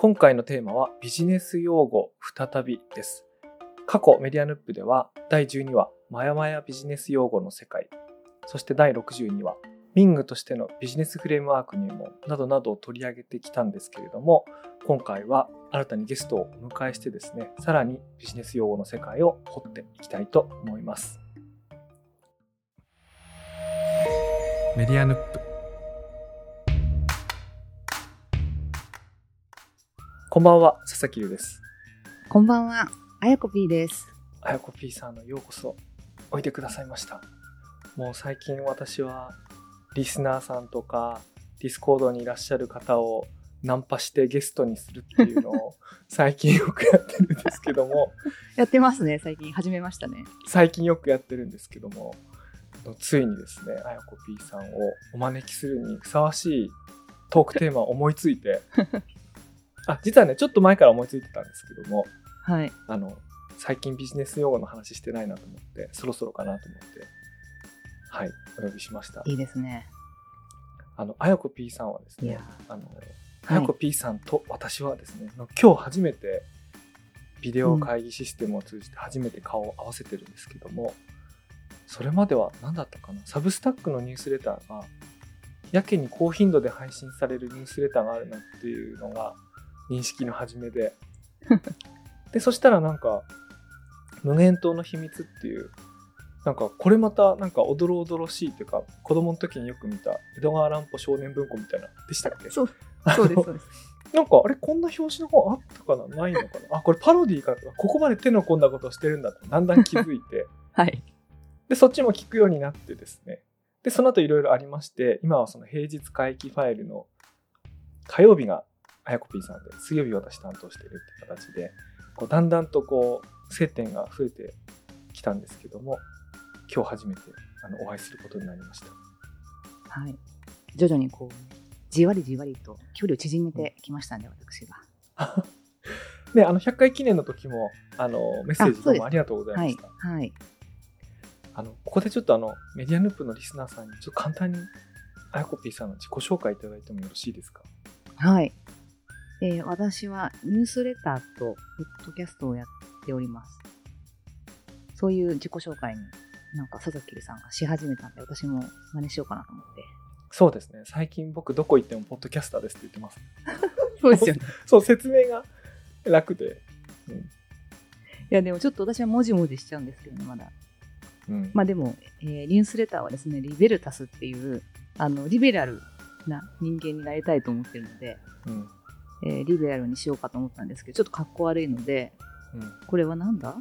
今回のテーマはビジネス用語再びです。過去メディアヌップでは第12話マヤマヤビジネス用語の世界、そして第62話ミングとしてのビジネスフレームワーク入門などなどを取り上げてきたんですけれども、今回は新たにゲストをお迎えしてですね、さらにビジネス用語の世界を掘っていきたいと思います。メディアヌップこんばんは、佐々木優です。こんばんは、あやこ P です。あやこ P さんのようこそおいでくださいました。もう最近私はリスナーさんとかディスコードにいらっしゃる方をナンパしてゲストにするっていうのを 最近よくやってるんですけども、やってますね、最近始めましたね。最近よくやってるんですけども、ついにですね、あやこ P さんをお招きするにふさわしいトークテーマを思いついて、あ、実はね、ちょっと前から思いついてたんですけども、はい。あの、最近ビジネス用語の話してないなと思って、そろそろかなと思って、はい、お呼びしました。いいですね。あの、あやこ P さんはですねあの、あやこ P さんと私はですね、今日初めてビデオ会議システムを通じて初めて顔を合わせてるんですけども、それまでは何だったかな？サブスタックのニュースレターが、やけに高頻度で配信されるニュースレターがあるなっていうのが認識の始めで、で、そしたらなんか、無限島の秘密っていう、なんかこれまたなんかおどろおどろしいっていうか、子供の時によく見た江戸川乱歩少年文庫みたいな、でしたっけ？そう、そうです、そうです。なんかあれこんな表紙の本あったかな？ないのかな？あ、これパロディーかここまで手の込んだことをしてるんだってだんだん気づいて、はい。で、そっちも聞くようになってですね。で、その後いろいろありまして、今はその平日回帰ファイルの火曜日があやこ P さんで、水曜日私担当してるっていう形で、こうだんだんとこう接点が増えてきたんですけども、今日初めてあのお会いすることになりました。はい。徐々にこう、じわりじわりと距離を縮めてきましたね、私が。で、あの100回記念の時もあのメッセージどうもありがとうございまはいした。。はい。あのここでちょっとあのメディアヌップのリスナーさんにちょっと簡単にあやこ P さんの自己紹介いただいてもよろしいですか？はい。えー私はニュースレターとポッドキャストをやっております。そういう自己紹介に、なんか佐々木さんがし始めたんで、私も真似しようかなと思って。そうですね最近僕どこ行ってもポッドキャスターですって言ってます そうですよね。そう説明が楽で、いや、でもちょっと私はもじもじしちゃうんですけどね、まだ。うんまあでも、えーニュースレターはですね、リベルタスっていう、あの、リベラルな人間になりたいと思ってるので、うんえーリベラルにしようかと思ったんですけど、ちょっとかっこ悪いので、うん、これはなんだ？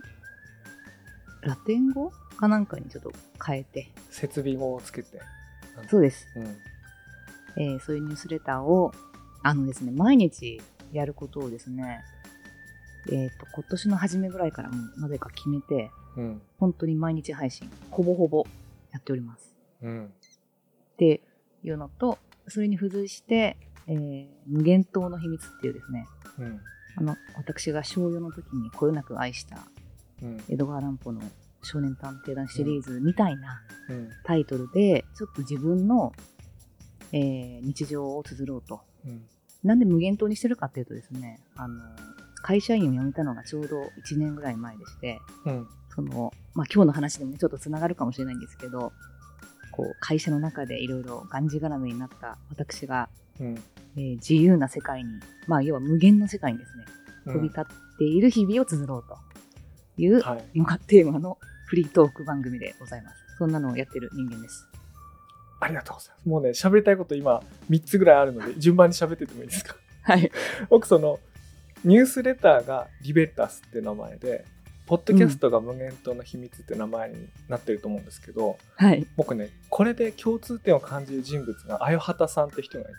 ラテン語かなんかにちょっと変えて、設備語をつけて、そうです。うん。えーそういうニュースレターを、あのですね、毎日やることをですね、えっ、と、今年の初めぐらいからなぜか決めて、うん。本当に毎日配信、ほぼほぼやっております。うん。っていうのと、それに付随して、えー無限島の秘密っていうですね、うん。あの、私が小4の時にこよなく愛したうん。江戸川乱歩の少年探偵団シリーズみたいなうん。タイトルで、ちょっと自分の、えー日常を綴ろうと。うん。なんで無限島にしてるかっていうとですね、あの、会社員を辞めたのがちょうど1年ぐらい前でして、うん。その、まあ、今日の話でもね、ちょっとつながるかもしれないんですけど、こう、会社の中でいろいろがんじがらめになった私が、うんえー自由な世界に、まあ、要は無限の世界にですね、うん飛び立っている日々を綴ろうというはいのがテーマのフリートーク番組でございます。そんなのをやってる人間です。ありがとうございますもうね喋りたいこと今3つぐらいあるので 順番に喋ってってもいいですか？はい。僕そのニュースレターがリベタスって名前でポッドキャストが無限島の秘密って名前になってると思うんですけど、はい。僕ねこれで共通点を感じる人物があよはたさんって人がいて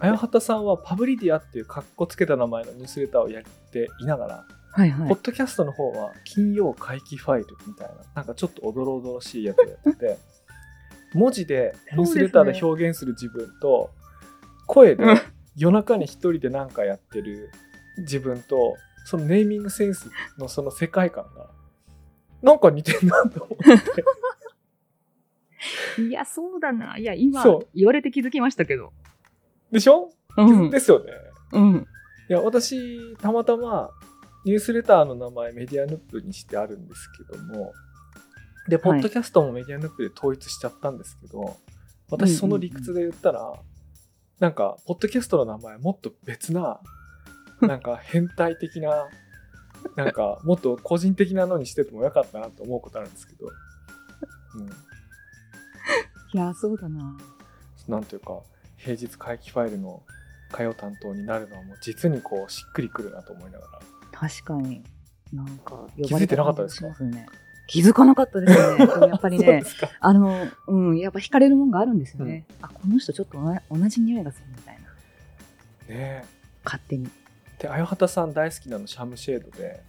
あよはたさんはパブリディアっていうかっこつけた名前のニュースレターをやっていながら、はいはいポッ。ドキャストの方は金曜回帰ファイルみたいななんかちょっとおどろおどろしいやつをやってて文字で ニュースレターで表現する自分と声でうん夜中に一人で何かやってる自分とそのネーミングセンスのその世界観がなんか似てんなと思って いや、そうだな。いや、今そう、言われて気づきましたけど。でしょ、うん。ですよねうん。や私たまたまニュースレターの名前メディアヌップにしてあるんですけどもでポッドキャストもメディアヌップで統一しちゃったんですけど、私その理屈で言ったら、なんかポッドキャストの名前もっと別な なんか変態的ななんかもっと個人的なのにしててもよかったなと思うことあるんですけど、うん、いや、そうだな。なんていうか平日回帰ファイルの歌謡担当になるのはもう実にこうしっくりくるなと思いながら確かに。なんか、気づいてなかったですか？気づかなかったですね。やっぱりね、あの、うん、やっぱ惹かれるもんがあるんですよね。あ、この人ちょっと同じ同じ匂いがするみたいな。ねえ勝手に。であよはたさん大好きなのシャムシェードで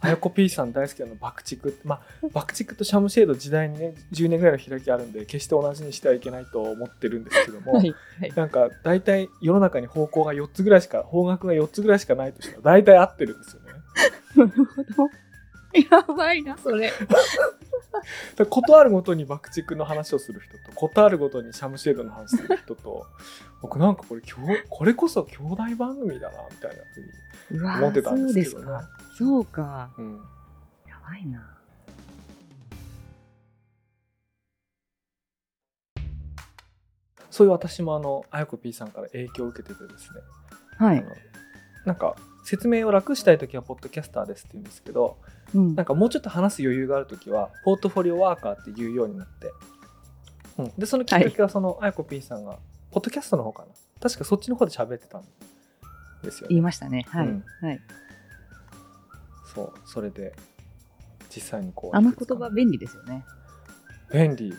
あやこ P さん大好きなの爆竹まあ爆竹とシャムシェード時代にね10年ぐらいの開きあるんで決して同じにしてはいけないと思ってるんですけども、はい。なんか大体世の中に方向が4つぐらいしか方角が4つぐらいしかないとしたら大体合ってるんですよね。なるほど。やばいな、それ。ことあるごとに爆竹の話をする人とことあるごとにシャムシェードの話する人と 僕なんかこれこれこそ兄弟番組だなみたいなふうに思ってたんでけどね。そうか。うん、やばいな。そういう私もあのあやこ P さんから影響を受けててですね、はい。なんか説明を楽したい時はポッドキャスターですって言うんですけどうん。なんかもうちょっと話す余裕がある時はポートフォリオワーカーって言うようになって、うん、でそのきっかけはそのあやこ P さんがポッドキャストの方かな。確かそっちの方で喋ってたんですよね。言いましたね。はい。うん。はい。そう。それで実際にこうあの言葉便利ですよね。便利。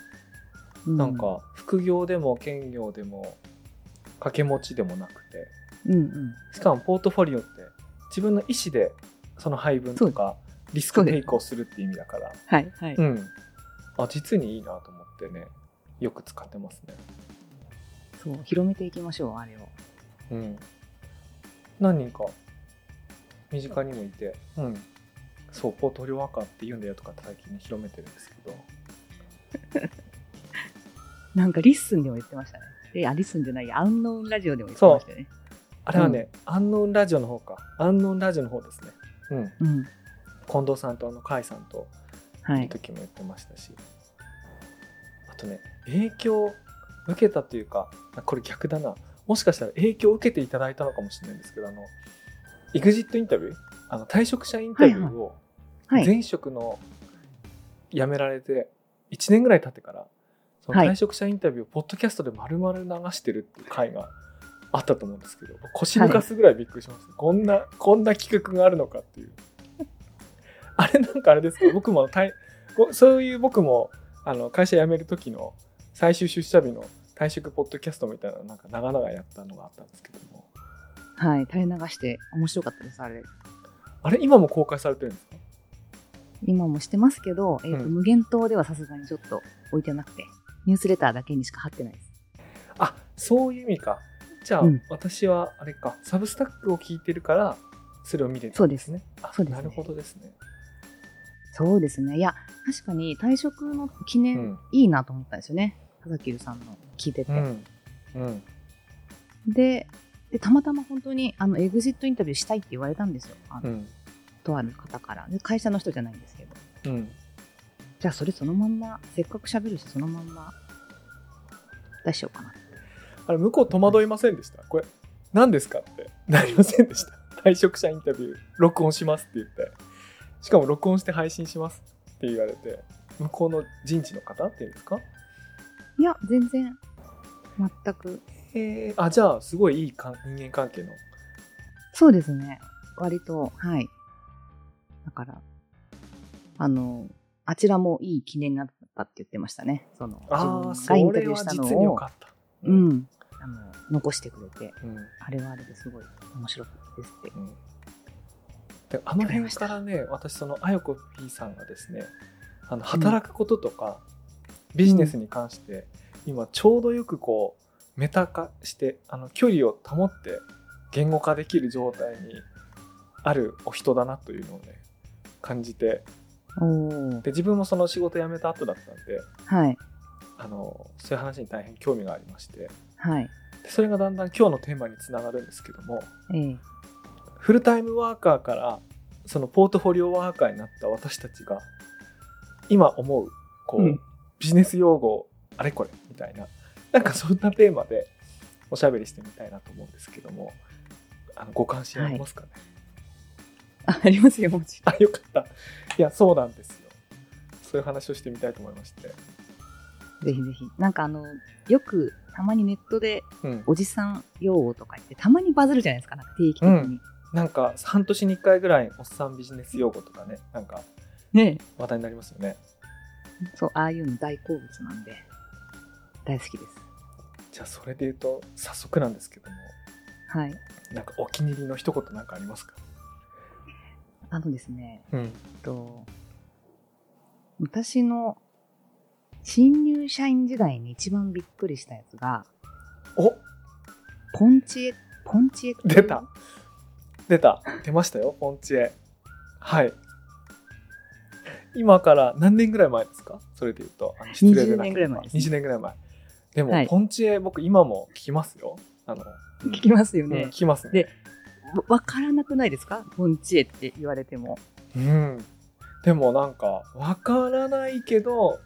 うなん、か副業でも兼業でも掛け持ちでもなくて。うんうん。しかもポートフォリオって自分の意思でその配分とかリスクテイクをするっていう意味だからはい。はい。うんあ実にいいなと思ってねよく使ってますねそう、広めていきましょう、あれを。うん何人か身近にもいてうんそうポートフォリオワーカーって言うんだよとかって最近ね広めてるんですけど なんかリッスンでも言ってましたね。え、あ、リッスンじゃないや、アンノーンラジオでも言ってましたよね。あれはね、アンノーンラジオの方かアンノーンラジオの方ですねうんうん。近藤さんとあの甲斐さんとはい。い。時も言ってましたし、あとね影響を受けたというかあこれ逆だな。もしかしたら影響を受けていただいたのかもしれないんですけどあの EXIT インタビュー？あの退職者インタビューをはい。前職の辞められて1年ぐらい経ってからそのはい。退職者インタビューをポッドキャストで丸々流してるっていう回があったと思うんですけど腰抜かすぐらいびっくりしました、こんなこんな企画があるのかっていうあれなんかあれですか？僕も退こそういう僕もあの会社辞める時の最終出社日の退職ポッドキャストみたいななんか長々やったのがあったんですけども。はい。垂れ流して面白かったです、あれ。あれ今も公開されてるんですか？今もしてますけど、えーとうん。無限島ではさすがにちょっと置いてなくて、ニュースレターだけにしか貼ってないです。あそういう意味か。じゃあ、うん。私はあれか。サブスタックを聞いてるからそれを見れたそうんです。ねあそうですね。なるほどですねそうですね。いや、確かに退職の記念、うんいいなと思ったんですよね。佐々木さんの聞いてて。うんうんでで、たまたま本当に、あの、エグジットインタビューしたいって言われたんですよ。あのうんとある方から。で会社の人じゃないんですけど。うんじゃあ、それそのまんま、せっかく喋るし、そのまんま、出しようかな。あれ向こう戸惑いませんでした？これ何ですかってなりませんでした退職者インタビュー録音しますって言ってしかも録音して配信しますって言われて向こうの人事の方っていうんですか？いや、全然、全く。へえあじゃあすごいいいか人間関係のそうですね。割と、はい。だから、あの、あちらもいい記念になったって言ってましたね。その、あ分がインタビューしたのうん、あの、残してくれて、うんあれはあれですごい面白かったですって。うんであの辺からね私そのあよこ P さんがですねあの働くこととか、ビジネスに関して、今ちょうどよくこうメタ化してあの距離を保って言語化できる状態にあるお人だなというのをね感じて。で自分もその仕事辞めた後だったんではい、あのそういう話に大変興味がありまして。はい、でそれがだんだん今日のテーマにつながるんですけどもええフルタイムワーカーからそのポートフォリオワーカーになった私たちが今思うこう、うん。ビジネス用語あれこれみたいな。なんかそんなテーマでおしゃべりしてみたいなと思うんですけどもあのご関心ありますかね、あありますよ、もちろん。あよかった。いやそうなんですよ。そういう話をしてみたいと思いまして、ぜひぜひ。なんかあの、よくたまにネットでうん、おじさん用語とか言って、たまにバズるじゃないですか、なんか定期的に。うんなんか半年に1回ぐらいおっさんビジネス用語とかねなんかね。話題になりますよね。そう、ああいうの大好物なんで、大好きです。じゃあそれで言うと早速なんですけどもはい。なんかお気に入りの一言なんかありますか？あのですね、うん。えっと、私の新入社員時代に一番びっくりしたやつが、お。ポンチエ、ポンチエ出た出た。出ましたよポンチエ。はい。今から何年ぐらい前ですか？それで言うと。失礼でなければ20年ぐらい前ですね。20年ぐらい前。でも、はい。ポンチエ僕今も聞きますよ。あの、う ん聞きますようんね聞。きますね。でわわからなくないですか？ポンチエって言われても。うん。でもなんかわからないけど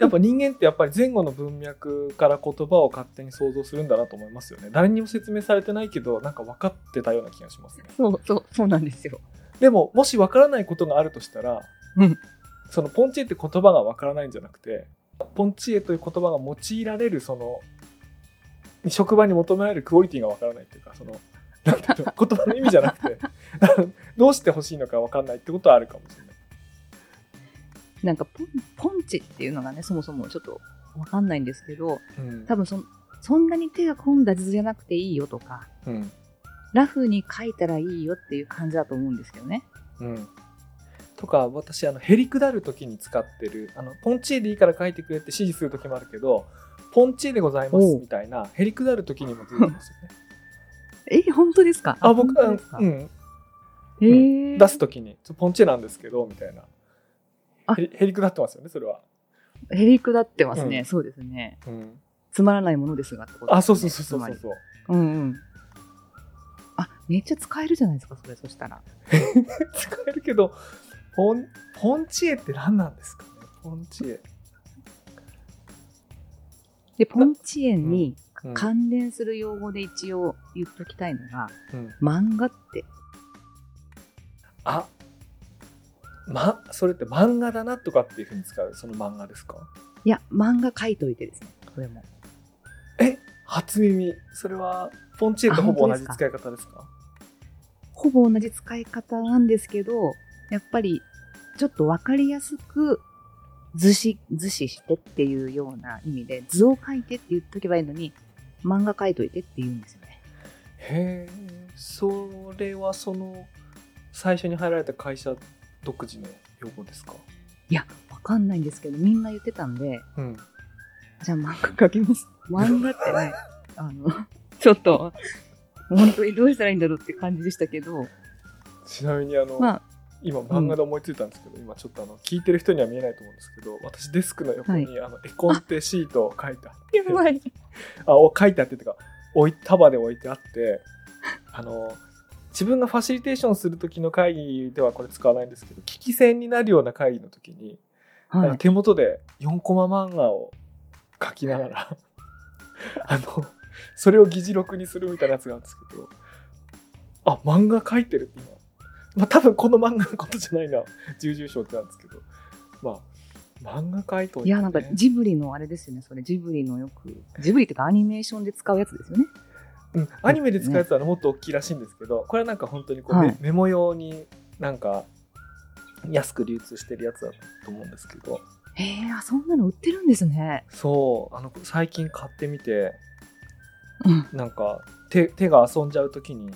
やっぱ人間ってやっぱり前後の文脈から言葉を勝手に想像するんだなと思いますよね誰にも説明されてないけどなんか分かってたような気がしますねそうそう、そうなんですよ。でももし分からないことがあるとしたら、うんそのポンチエって言葉が分からないんじゃなくてポンチエという言葉が用いられるその職場に求められるクオリティが分からないっていうかそのなんていうの言葉の意味じゃなくて どうしてほしいのか分かんないってことはあるかもしれない。なんかポン、ポンチっていうのがね、そもそもちょっとわかんないんですけど、うん。多分そんそんなに手が込んだ図じゃなくていいよとか、うん。ラフに書いたらいいよっていう感じだと思うんですけどね。うん、とか私あのへりくだる時に使ってるあのポンチエでいいから書いてくれって指示する時もあるけどポンチエでございますみたいなへりくだる時にも出てきますよね。え、本当ですか？あ僕本当ですか？うん、えー。出す時にポンチエなんですけどみたいな。あへりくだってますよねそれは。へりくだってますね、うんそうですね。うん、つまらないものですがってことですね、あそうそうそうそうそうそう。うんうん。あ、めっちゃ使えるじゃないですか、それ、そしたら。使えるけどポンポンチエって何なんですかね？ポンチエ。で、ポンチエンにうん関連する用語で一応言っときたいのが、うん漫画って。あまそれって漫画だなとかっていうふうに使うその漫画ですか？いや、漫画書いといてですね、これも。え初耳それはポンチエとほぼ同じ使い方ですか？ほぼ同じ使い方なんですけど、やっぱり、ちょっとわかりやすく、図示、図示してっていうような意味で、図を書いてって言っとけばいいのに、漫画書いといてって言うんですよね。へえそれはその最初に入られた会社独自の用語ですか？いや、わかんないんですけど、みんな言ってたんで、うん。じゃあ漫画描きます。漫画ってね、あの、ちょっと、本当にどうしたらいいんだろうって感じでしたけど、ちなみにあの、まあ、今漫画で思いついたんですけど、今ちょっとあの聞いてる人には見えないと思うんですけど私デスクの横に、あの絵コンテシートを書いてあって。やばい。あを書いてあってというか置い束で置いてあってあの自分がファシリテーションする時の会議ではこれ使わないんですけど聞き戦になるような会議の時に、はい。手元で4コマ漫画を書きながら あのそれを議事録にするみたいなやつがあるんですけどあ漫画書いてるって今、まあ、多分この漫画のことじゃないな重々承知なんですけどまあ漫画書いといて、ね、いや、なんかジブリのあれですよね、それ。ジブリのよく、ジブリっていうかアニメーションで使うやつですよね。うん、アニメで使うやつはもっと大きいらしいんですけどこれはなんか本当にこう、はいメメモ用になんか安く流通してるやつだと思うんですけどへえ、あ、そんなの売ってるんですね。そうあの最近買ってみてうん。なんか手手が遊んじゃう時に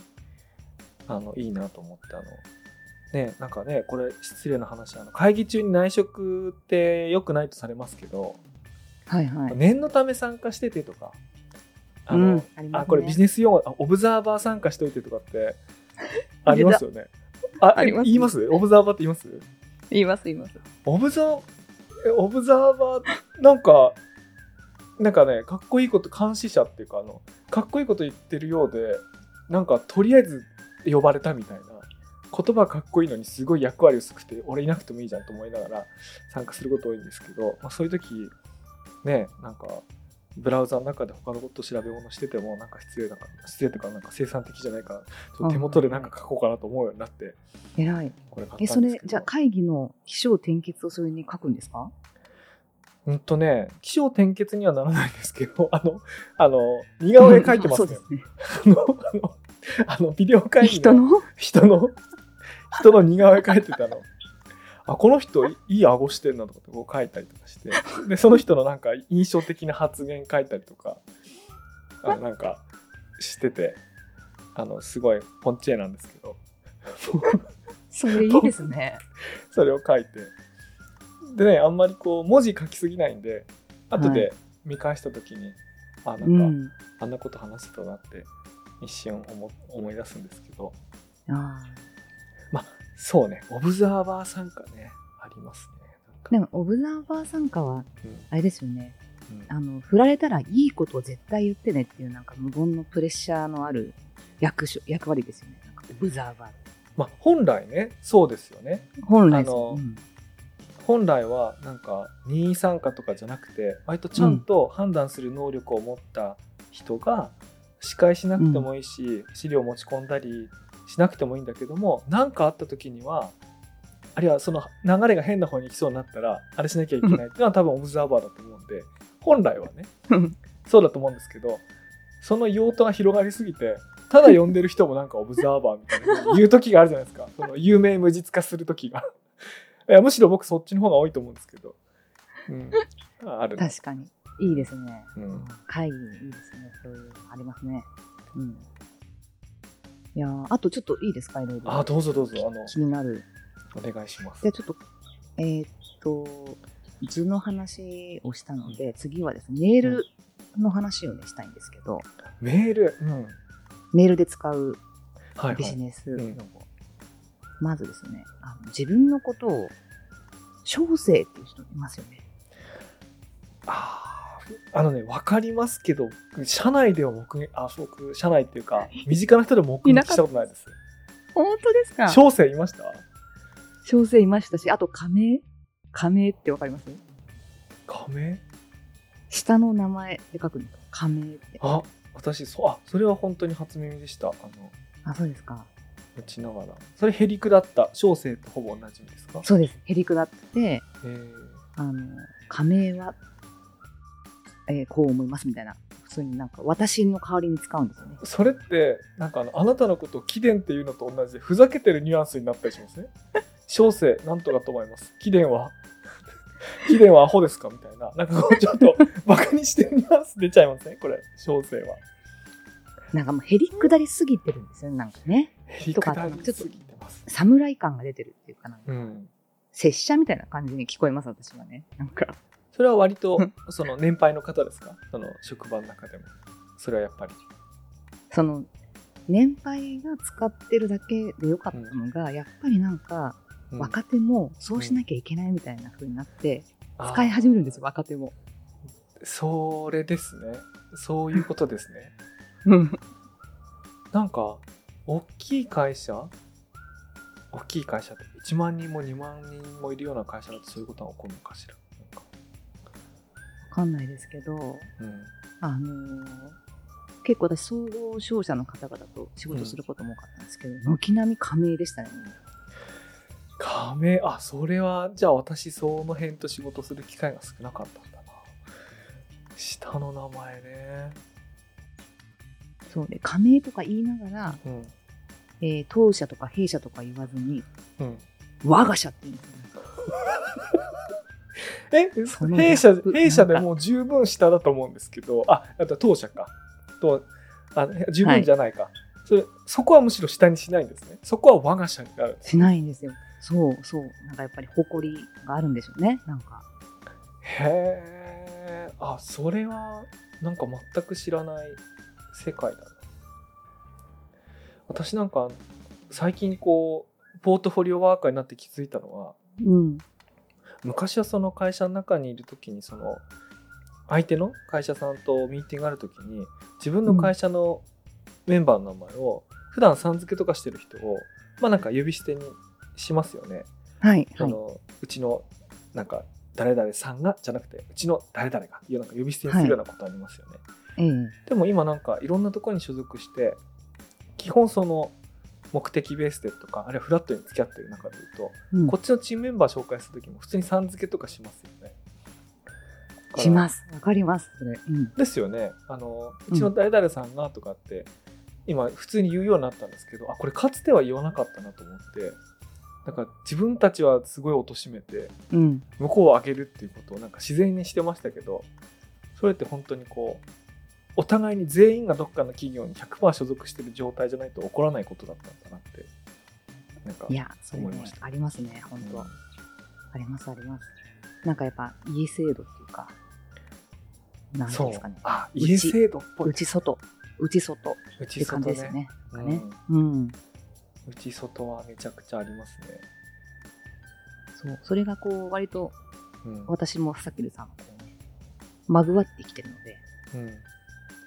あのいいなと思ってあのねなんかねこれ失礼な話あの会議中に内職って良くないとされますけど、はいはい。念のため参加しててとかあの、うん。ありますね。あこれビジネス用語あオブザーバー参加しといてとかって ありますよね。ああります言います？オブザーバーって言います？言います、言います。オブザーえオブザーバーなんかなんかねかっこいいこと監視者っていうかあのかっこいいこと言ってるようでなんかとりあえず呼ばれたみたいな言葉かっこいいのにすごい役割薄くて俺いなくてもいいじゃんと思いながら参加すること多いんですけど、まあ、そういう時ねなんかブラウザの中で他のこと調べ物しててもなんか失礼だから失礼とかなんか生産的じゃないからちょっと手元でなんか書こうかなと思うようになって。偉い。これ買え、それ、じゃあ会議の起承転結をそれに書くんですか？うんとね起承転結にはならないんですけど あのあの似顔絵描いてますね。そうね。あのあのあのビデオ会議人の？人の？人の似顔絵描いてたの。あこの人いいい顎してんなとかってこう書いたりとかして。でその人のなんか印象的な発言書いたりとかあのなんかしててあのすごいポンチェなんですけど。それいいですね。それを書いて。でねあんまりこう文字書きすぎないんで後はで見返した時に、あなんか、うん。あんなこと話してたなって一瞬思思い出すんですけど。あそうね。オブザーバー参加ね。ありますね。なんか。ーでも、オブザーバー参加は、うん。あれですよね。うん。あの、振られたらいいことを絶対言ってねっていう、なんか無言のプレッシャーのある役所役割ですよね。なんかオブザーバー。まあ本来ねそうですよね。本来あのうん。本来はなんか任意参加とかじゃなくて割とちゃんと判断する能力を持った人が司会しなくてもいいし、資料持ち込んだりしなくてもいいんだけども何かあった時にはあるいはその流れが変な方に行きそうになったらあれしなきゃいけないっていうのは多分オブザーバーだと思うんで本来はねそうだと思うんですけどその用途が広がりすぎてただ呼んでる人もなんかオブザーバーみたいな言う時があるじゃないですか その有名無実化する時がいやむしろ僕そっちの方が多いと思うんですけど、うん、ある確かに。いいですね。うん会議いいですね。そういうのありますね。うん。いやーあとちょっといいですかいろいろ。あどうぞどうぞあの気になる。お願いしますじゃあちょっと、えーっと、図の話をしたので、次はですね、メールの話をね、したいんですけど、メール、うん、メールで使うはいはいビジネス用語。うんまずですねあの、自分のことを、小生っていう人いますよね。あーあのね分かりますけど社内では目撃あ僕社内っていうか身近な人でも目撃したことないです。本当ですか？小生いました？小生いましたし、あと仮名仮名ってわかります？仮名下の名前で書くんですか仮名って。あ私そあそれは本当に初耳でした。あのあ、そうですか。打ちながら。それヘリクだった小生とほぼ同じですか？そうです。へりくだって、えー。あの、仮名は、えーこう思いますみたいな。普通になんか私の代わりに使うんですよね。それってなんかあのあなたのことを貴殿っていうのと同じでふざけてるニュアンスになったりしますね 小生なんとかと思います貴殿は 貴殿はアホですかみたいななんかこうちょっと バカにしてるニュアンス出ちゃいますねこれ小生はなんかもうへりくだりすぎてるんですよね。なんかね。ヘリクダりすぎてます侍感が出てるっていうかなんか、うん拙者みたいな感じに聞こえます、私はね。なんか。それは割とその年配の方ですか？その職場の中でも。それはやっぱり。その、年配が使ってるだけでよかったのが、やっぱりなんか、うん。若手もそうしなきゃいけないみたいな風になって、使い始めるんですよ、若手も。それですね。そういうことですね。うん。なんか大きい会社？大きい会社って1万人も2万人もいるような会社だとそういうことが起こるのかしら？か、んないですけど、うん、あのー結構私、総合商社の方々と仕事することも多かったんですけど、軒並み加盟でしたね。加盟あそれは。じゃあ私その辺と仕事する機会が少なかったんだな。下の名前ね。そうで、加盟とか言いながら、うん。えー当社とか弊社とか言わずに、うん。我が社って言うんですよ。ね。え弊社弊社でもう十分下だと思うんですけどああと当社かとあ十分じゃないか、それそこはむしろ下にしないんですねそこは我が社になるしないんですよ。そうそう。なんかやっぱり誇りがあるんでしょうね。なんか。へえあそれはなんか全く知らない世界だな私なんか最近こうポートフォリオワーカーになって気づいたのはうん。昔はその会社の中にいる時にその相手の会社さんとミーティングがある時に自分の会社のメンバーの名前を普段さん付けとかしてる人をまあなんか呼び捨てにしますよね。はい。はい。あのうちのなんか誰々さんがじゃなくてうちの誰々がいうなんか呼び捨てにするようなことありますよね。ええでも今なんかいろんなところに所属して基本その目的ベースでとかあるいはフラットに付き合ってる中でいうと、うんこっちのチームメンバー紹介する時も普通にさん付けとかしますよね。します。わかります。それ。うん。ですよねあのうちの誰々さんがとかって、今普通に言うようになったんですけどあこれかつては言わなかったなと思ってなんか自分たちはすごい貶めてうん。向こうを上げるっていうことをなんか自然にしてましたけどそれって本当にこうお互いに全員がどっかの企業に100%所属してる状態じゃないと起こらないことだったんだなってなんかいや、それね思いまし、た。ありますね、本当、うん。あります、あります。なんかやっぱ、家制度っていうか、なんですかね。あう。ち家制度っぽい。内外、内外。っ内ていう感じですよね。うなんかね。ん。うん。内外はめちゃくちゃありますね、そう。それがこう、割と、うん。私もさきるさんもこうね、まぐわってきてるので、うん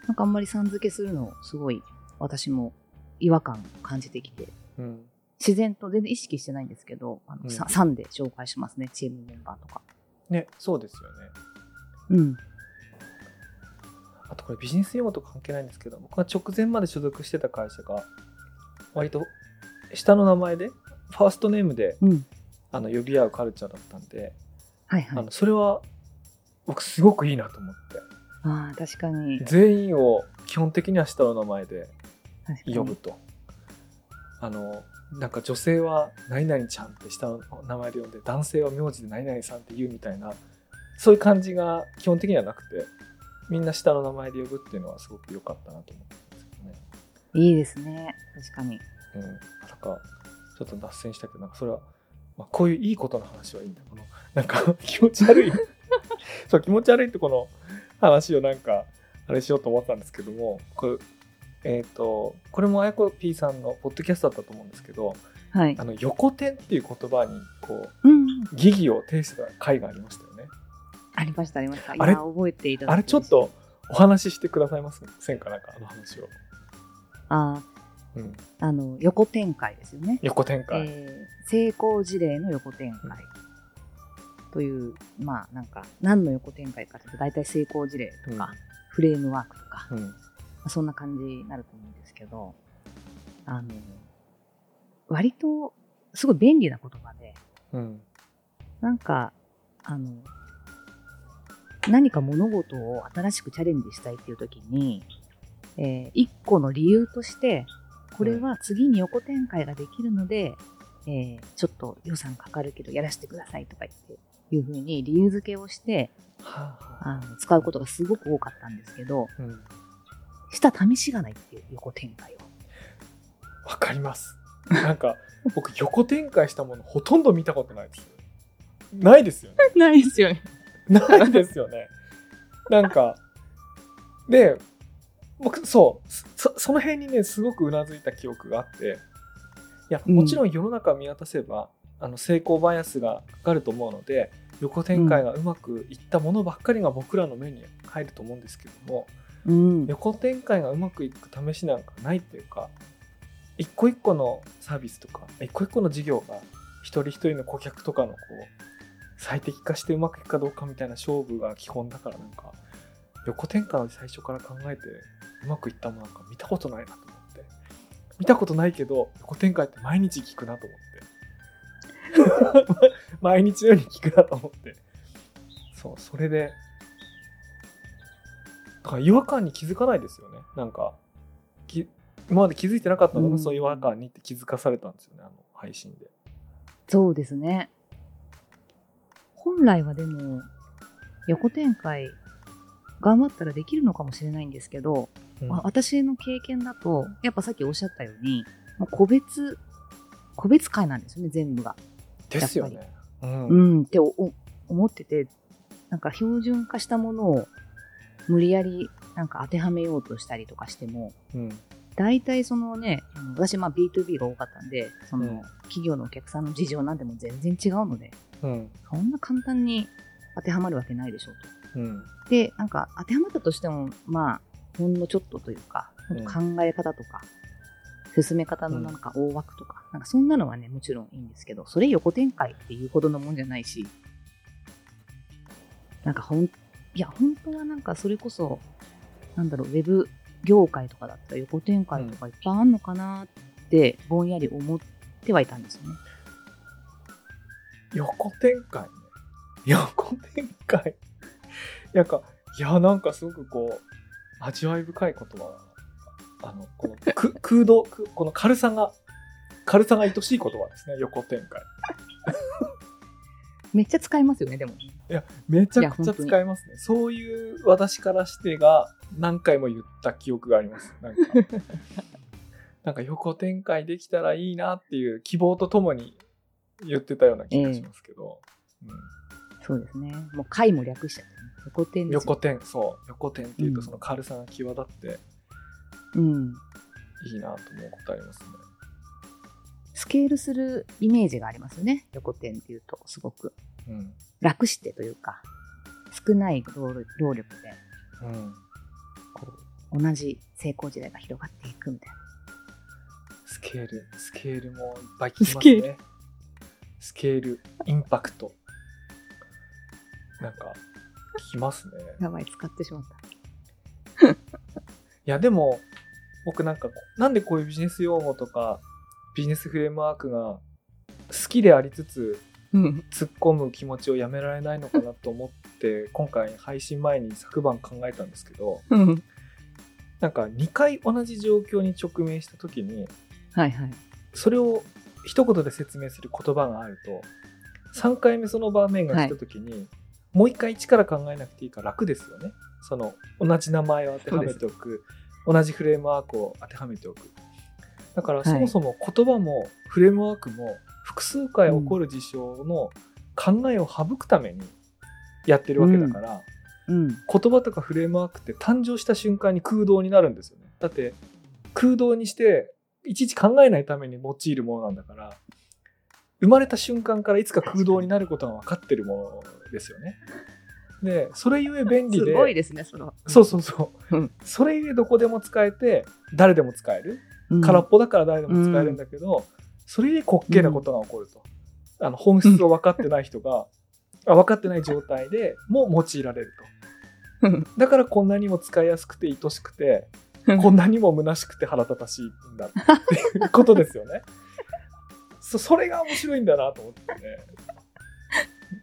なんかあんまりさん付けするのをすごい、私も違和感を感じてきて、うん自然と全然意識してないんですけど、あの、うんささんで紹介しますね、チームメンバーとか。ねそうですよねうん。あとこれビジネス用語と関係ないんですけど僕が直前まで所属してた会社が割と下の名前でファーストネームでうん。あの呼び合うカルチャーだったんで、はいはい。あのそれは僕すごくいいなと思ってああ、確かに。全員を基本的には下の名前で呼ぶとあのなんか女性は何々ちゃんって下の名前で呼んで男性は名字で何々さんって言うみたいなそういう感じが基本的にはなくてみんな下の名前で呼ぶっていうのはすごく良かったなと思ったんですけどね。いいですね。確かに。うん、なんかちょっと脱線したけどなんかそれは、まあ、こういういいことの話はいいんだこのなんか 気持ち悪いそう気持ち悪いってこの話をなんかあれしようと思ったんですけどもこれえっ、とこれもあやこ P さんのポッドキャストだったと思うんですけどはい。あ。の横転っていう言葉にこううん。疑義を呈した回がありましたよね。ありました、ありました。いあれ？や、覚えていただあれちょっとお話ししてくださいませんか？なんかあの話を、あうん、ーあの、横展開ですよね。横展開、えー成功事例の横展開という、まあなんか何の横展開かというと大体成功事例とか、フレームワークとか、まうん。あそんな感じになると思うんですけどあの割とすごい便利な言葉でうん。なんかあの何か物事を新しくチャレンジしたいっていう時に、えー一個の理由としてこれは次に横展開ができるので、えーちょっと予算かかるけどやらせてくださいとか言っていうふうに理由付けをしてはあの使うことがすごく多かったんですけどうんした試しがないっていう横展開を。わかります。なんか、僕、横展開したものほとんど見たことないです。ないですよね。ないですよね。ないですよね。なんか、で、僕、そう、そその辺にね、すごくうなずいた記憶があって、いや、うんもちろん世の中見渡せば、あの成功バイアスがかかると思うので、横展開がうまくいったものばっかりが僕らの目に入ると思うんですけども、うん。横展開がうまくいく試しなんかないっていうか一個一個のサービスとか一個一個の事業が一人一人の顧客とかのこう最適化してうまくいくかどうかみたいな勝負が基本だからなんか横展開を最初から考えてうまくいったものなんか見たことないなと思って見たことないけど横展開って毎日聞くなと思って 毎日のように聞くなと思って。そうそれで。だから違和感に気づかないですよね。なんかき今まで気づいてなかったのが、うん。そういう違和感にって気づかされたんですよねあの配信で。そうですね。本来はでも、横展開、頑張ったらできるのかもしれないんですけど、うん。あ私の経験だと、やっぱさっきおっしゃったように、もう個別、個別会なんですよね、全部が。ですよね。うん。うん、って思ってて、なんか標準化したものを無理やりなんか当てはめようとしたりとかしても、うん。大体そのね、私まあ B2B が多かったんで、その、うん。企業のお客さんの事情なんても全然違うので、うん。そんな簡単に当てはまるわけないでしょううん。と。で、なんか当てはまったとしても、まあ、ほんのちょっとというか、うん。考え方とか、進め方のなんか大枠とか、なんかそんなのはね、もちろんいいんですけど、それ横展開っていうほどのもんじゃないし、なんかほん、いや、本当はなんかそれこそ、なんだろう、ウェブ業界とかだったら横展開とかいっぱいあんのかなって、ぼんやり思ってはいたんですよね。横展開？横展開？なんか、いや、なんかすごくこう、味わい深い言葉だな。あの、このく空洞、くこの軽さが、軽さが愛しい言葉ですね、横展開。めっちゃ使いますよね、でも。めちゃくちゃ使いますね。そういう私からしてが何回も言った記憶があります。なんか、なんか横展開できたらいいなっていう希望とともに言ってたような気がしますけど。うんそうですね。もう回も略しちゃって、ね、横展ですよ横点そう横点っていうとうんその軽さが際立ってうん。いいなと思うことありますね。スケールするイメージがありますよね。横展っていうと、すごくうん楽してというか、少ない労力で、うん、こう、同じ成功時代が広がっていくみたいな。スケールスケールもいっぱい聞きますスケーね。スケールインパクトなんか聞きますね。やばい、使ってしまった。いやでも僕なんかなんでこういうビジネス用語とかビジネスフレームワークが好きでありつつうん。突っ込む気持ちをやめられないのかなと思って 今回配信前に昨晩考えたんですけどうん。なんか2回同じ状況に直面した時にはいはい。それを一言で説明する言葉があると3回目その場面が来た時に、もう一回一から考えなくていいから楽ですよね。その同じ名前を当てはめておく同じフレームワークを当てはめておく。だからいそもそも言葉もフレームワークも複数回起こる事象の考えを省くためにやってるわけだから、うん。言葉とかフレームワークって誕生した瞬間に空洞になるんですよね。だって空洞にしていちいち考えないために用いるものなんだから生まれた瞬間からいつか空洞になることが分かってるものですよね。でそれゆえ便利すでごいですね、その。そうそうそう、うんそれゆえどこでも使えて誰でも使えるうん。空っぽだから誰でも使えるんだけど、それゆえ滑稽なことが起こると、あの本質を分かってない人が、あ分かってない状態でも用いられると。うんだからこんなにも使いやすくて愛しくて、こんなにも虚しくて腹立たしいんだっていうことですよね。そそれが面白いんだなと思ってね、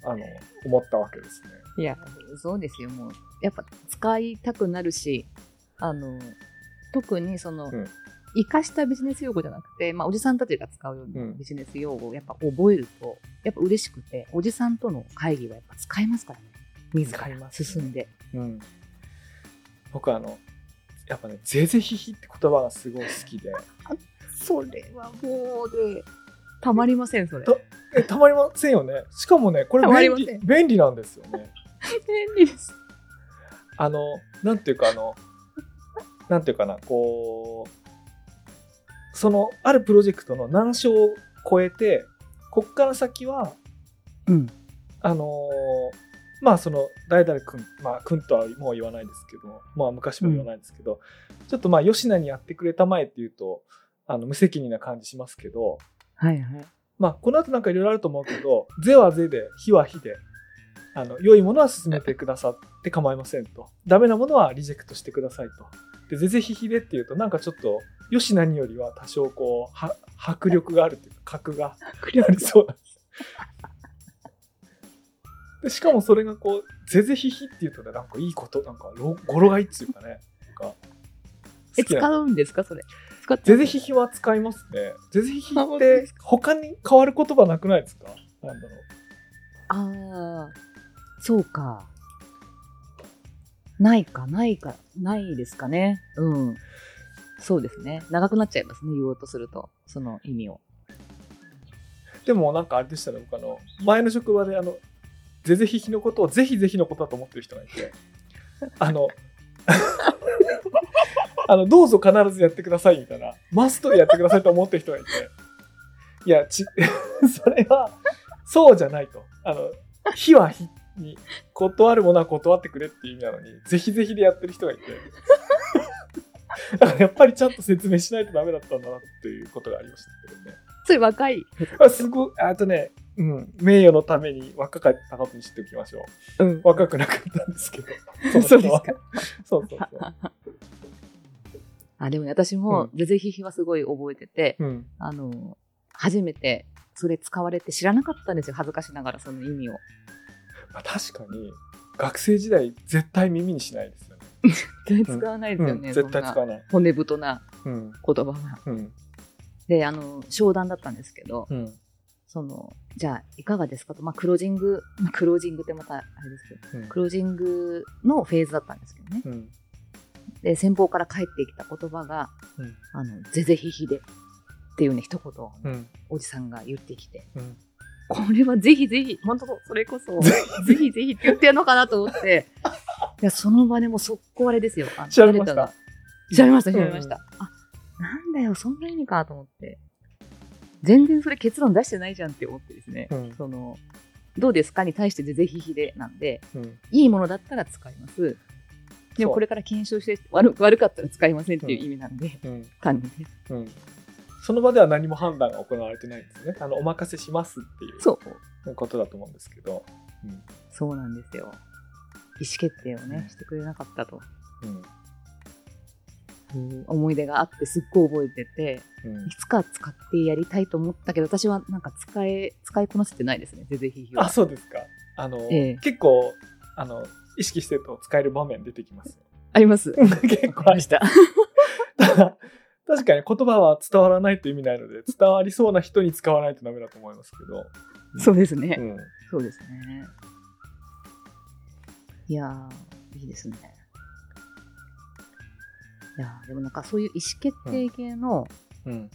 あの、思ったわけですね。いや、そうですよ、もう。やっぱ使いたくなるし、あの、特にその、うん生かしたビジネス用語じゃなくて、まあ、おじさんたちが使うよううなんビジネス用語をやっぱ覚えると、やっぱ嬉しくて、おじさんとの会議はやっぱ使えますからね。自ら使いますね進んで。うん。僕あの、やっぱね、ぜぜひひって言葉がすごい好きで、それはもうで、たまりません、それ。とえたまりませんよね。しかもね、これ便利便利なんですよね。便利です。あの、なんていうか、あの、なんていうかな、こう、その、あるプロジェクトの難所を超えて、こっから先は、うん。あのーまあ、その、誰々君、まあ、君とはもう言わないですけど、まあ、昔も言わないですけど、ちょっとまあ、吉名にやってくれたまえっていうと、あの、無責任な感じしますけど、はいはい。まあ、この後なんかいろいろあると思うけど、是は是で、非は非で、あの、良いものは進めてくださって構いませんと。ダメなものはリジェクトしてくださいと。で、是々非々でっていうと、なんかちょっと、吉何よりは多少こう、は迫力があるっていうか、格がありそうなんです。でしかもそれがこう、是々非々っていうとね、なんかいいこと、なんかろ語呂がいいっていうかね、なんか、え、使うんですか、それ？使ってゼゼヒヒは使いますね。ゼゼヒヒあって他に変わる言葉なくないですか？なんだろう。ああ、そうか。ないか、ないか、ないですかね。うん。そうですね。長くなっちゃいますね、言おうとすると、その意味を。でもなんかあれでしたね、僕あの、前の職場であの、ゼゼヒヒのことをぜひぜひのことだと思ってる人がいて、あの、あの、どうぞ必ずやってくださいみたいな、マストでやってくださいと思ってる人がいて、いや、ち、それは、そうじゃないと。あの、非は非に、断るものは断ってくれっていう意味なのに、ぜひぜひでやってる人がいて、だからやっぱりちゃんと説明しないとダメだったんだなっていうことがありましたけどね。それ若い。あすごい、あとね、うん、名誉のために若かったことにしておきましょう。うん。若くなかったんですけど。そうですか。そうそうそう。あ、でもね私もう、ゼゼヒヒはすごい覚えてて、うん。あの、初めてそれ使われて知らなかったんですよ。恥ずかしながらその意味を。まあ、確かに、学生時代絶対耳にしないですよね。絶対使わないですよね。うん、絶対使わない。骨太なうん。言葉が。うん。で、あの、商談だったんですけど、うん。その、じゃあ、いかがですかと、まあ、クロージング、まあ、クロージングってまた、あれですけど、うんクロージングのフェーズだったんですけどね。うん。で、先方から返ってきた言葉が、うんあの、ぜぜひひでっていうね、一言。おじさんが言ってきて、うん。これはぜひぜひ、本当それこそ、ぜひぜひって言ってやるのかなと思って、いや、その場でもう速攻あれですよ。あの調べました調べました、調べましうんた。あ、なんだよ、そんな意味かと思って。全然それ結論出してないじゃんって思ってですね。うん。その、どうですかに対してぜぜひひでなんで、うん。いいものだったら使います。でもこれから検証して悪悪かったら使いませんっていう意味なんで、うん。単にね。うん。その場では何も判断が行われてないんですね。あの、お任せしますっていうそう。ことだと思うんですけど。うん。そうなんですよ。意思決定をね、うんしてくれなかったとうん。いう思い出があってすっごい覚えてて、うんいつか使ってやりたいと思ったけど、私はなんか使え、使いこなせてないですね、ぜぜひひは。あ、そうですか。あの、ええ結構、あの、意識してると使える場面出てきますよ。あります。結構ありした。確かに言葉は伝わらないと意味ないので、伝わりそうな人に使わないとダメだと思いますけど。そうですね。うん。そうですね。いやー、いいですね。いやーでもなんかそういう意思決定系の、うん。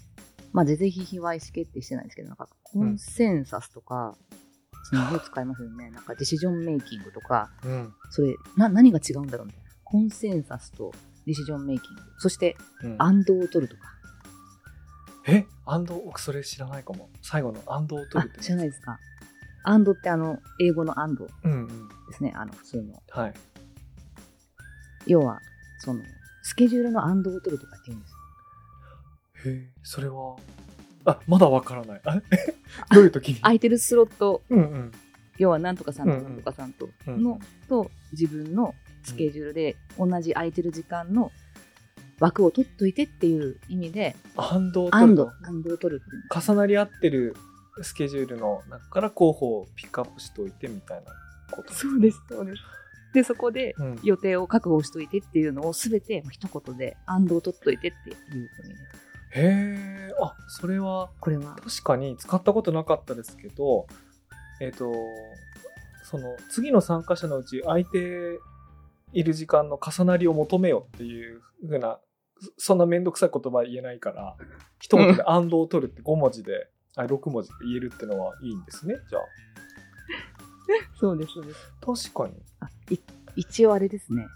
まあ、ぜぜひひは意思決定してないんですけど、なんかコンセンサスとか、すごい使いますよね。なんか decision making とか、うん。それ、な、何が違うんだろうみたいな。コンセンサスと decision making。そして、うん and を取るとか。え？アンド、僕それ知らないかも。最後の and を取あるって、知らないですか？ and ってあの、英語の and うんうん。ですね。あの、普通の。はい。要は、その、スケジュールの and を取るとかって言うんですよ。へえ、それは、あ、まだわからない。あどういう時に？空いてるスロット、うんうん。要はなんとかさんとうんうんなんとかさんとうんの、と自分のスケジュールで同じ空いてる時間の枠を取っといてっていう意味で、アンドを取るの、アンドを取る。重なり合ってるスケジュールの中から候補をピックアップしておいてみたいなこと。そうです、そうです。で、そこでうん。予定を確保しといてっていうのをすべて一言で、アンドを取っといてっていうふうにね。へえ、あ、それはこれは、確かに使ったことなかったですけど、えっ、と、その次の参加者のうち空いている時間の重なりを求めよっていうふうな、そそんなめんどくさい言葉は言えないから、一言で「アンドを取るって5文字で、あ6文字で言えるってのはいいんですね、じゃ そうです、そうです。あ。確かに。あい一応あれですね。